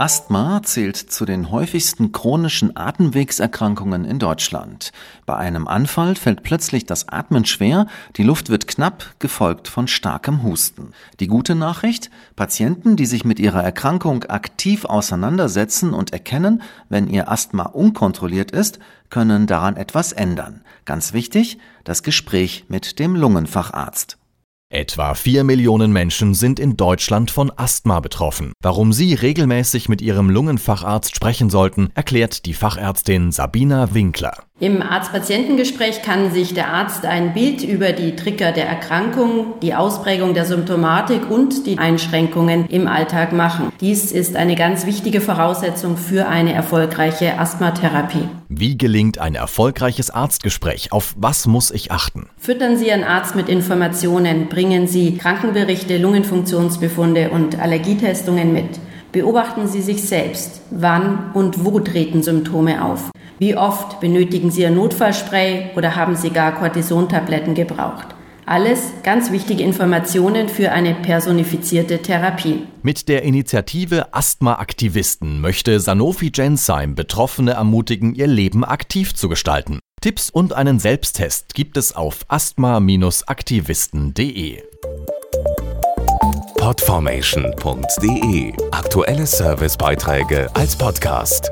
Asthma zählt zu den häufigsten chronischen Atemwegserkrankungen in Deutschland. Bei einem Anfall fällt plötzlich das Atmen schwer, die Luft wird knapp, gefolgt von starkem Husten. Die gute Nachricht? Patienten, die sich mit ihrer Erkrankung aktiv auseinandersetzen und erkennen, wenn ihr Asthma unkontrolliert ist, können daran etwas ändern. Ganz wichtig, das Gespräch mit dem Lungenfacharzt. Etwa vier Millionen Menschen sind in Deutschland von Asthma betroffen. Warum Sie regelmäßig mit Ihrem Lungenfacharzt sprechen sollten, erklärt die Fachärztin Sabina Winkler. Im Arzt-Patientengespräch kann sich der Arzt ein Bild über die Trigger der Erkrankung, die Ausprägung der Symptomatik und die Einschränkungen im Alltag machen. Dies ist eine ganz wichtige Voraussetzung für eine erfolgreiche Asthmatherapie. Wie gelingt ein erfolgreiches Arztgespräch? Auf was muss ich achten? Füttern Sie Ihren Arzt mit Informationen, bringen Sie Krankenberichte, Lungenfunktionsbefunde und Allergietestungen mit. Beobachten Sie sich selbst. Wann und wo treten Symptome auf? Wie oft benötigen Sie ein Notfallspray oder haben Sie gar Cortisontabletten gebraucht? Alles ganz wichtige Informationen für eine personifizierte Therapie. Mit der Initiative Asthma-Aktivisten möchte Sanofi Gensheim Betroffene ermutigen, ihr Leben aktiv zu gestalten. Tipps und einen Selbsttest gibt es auf asthma-aktivisten.de. Podformation.de Aktuelle Servicebeiträge als Podcast.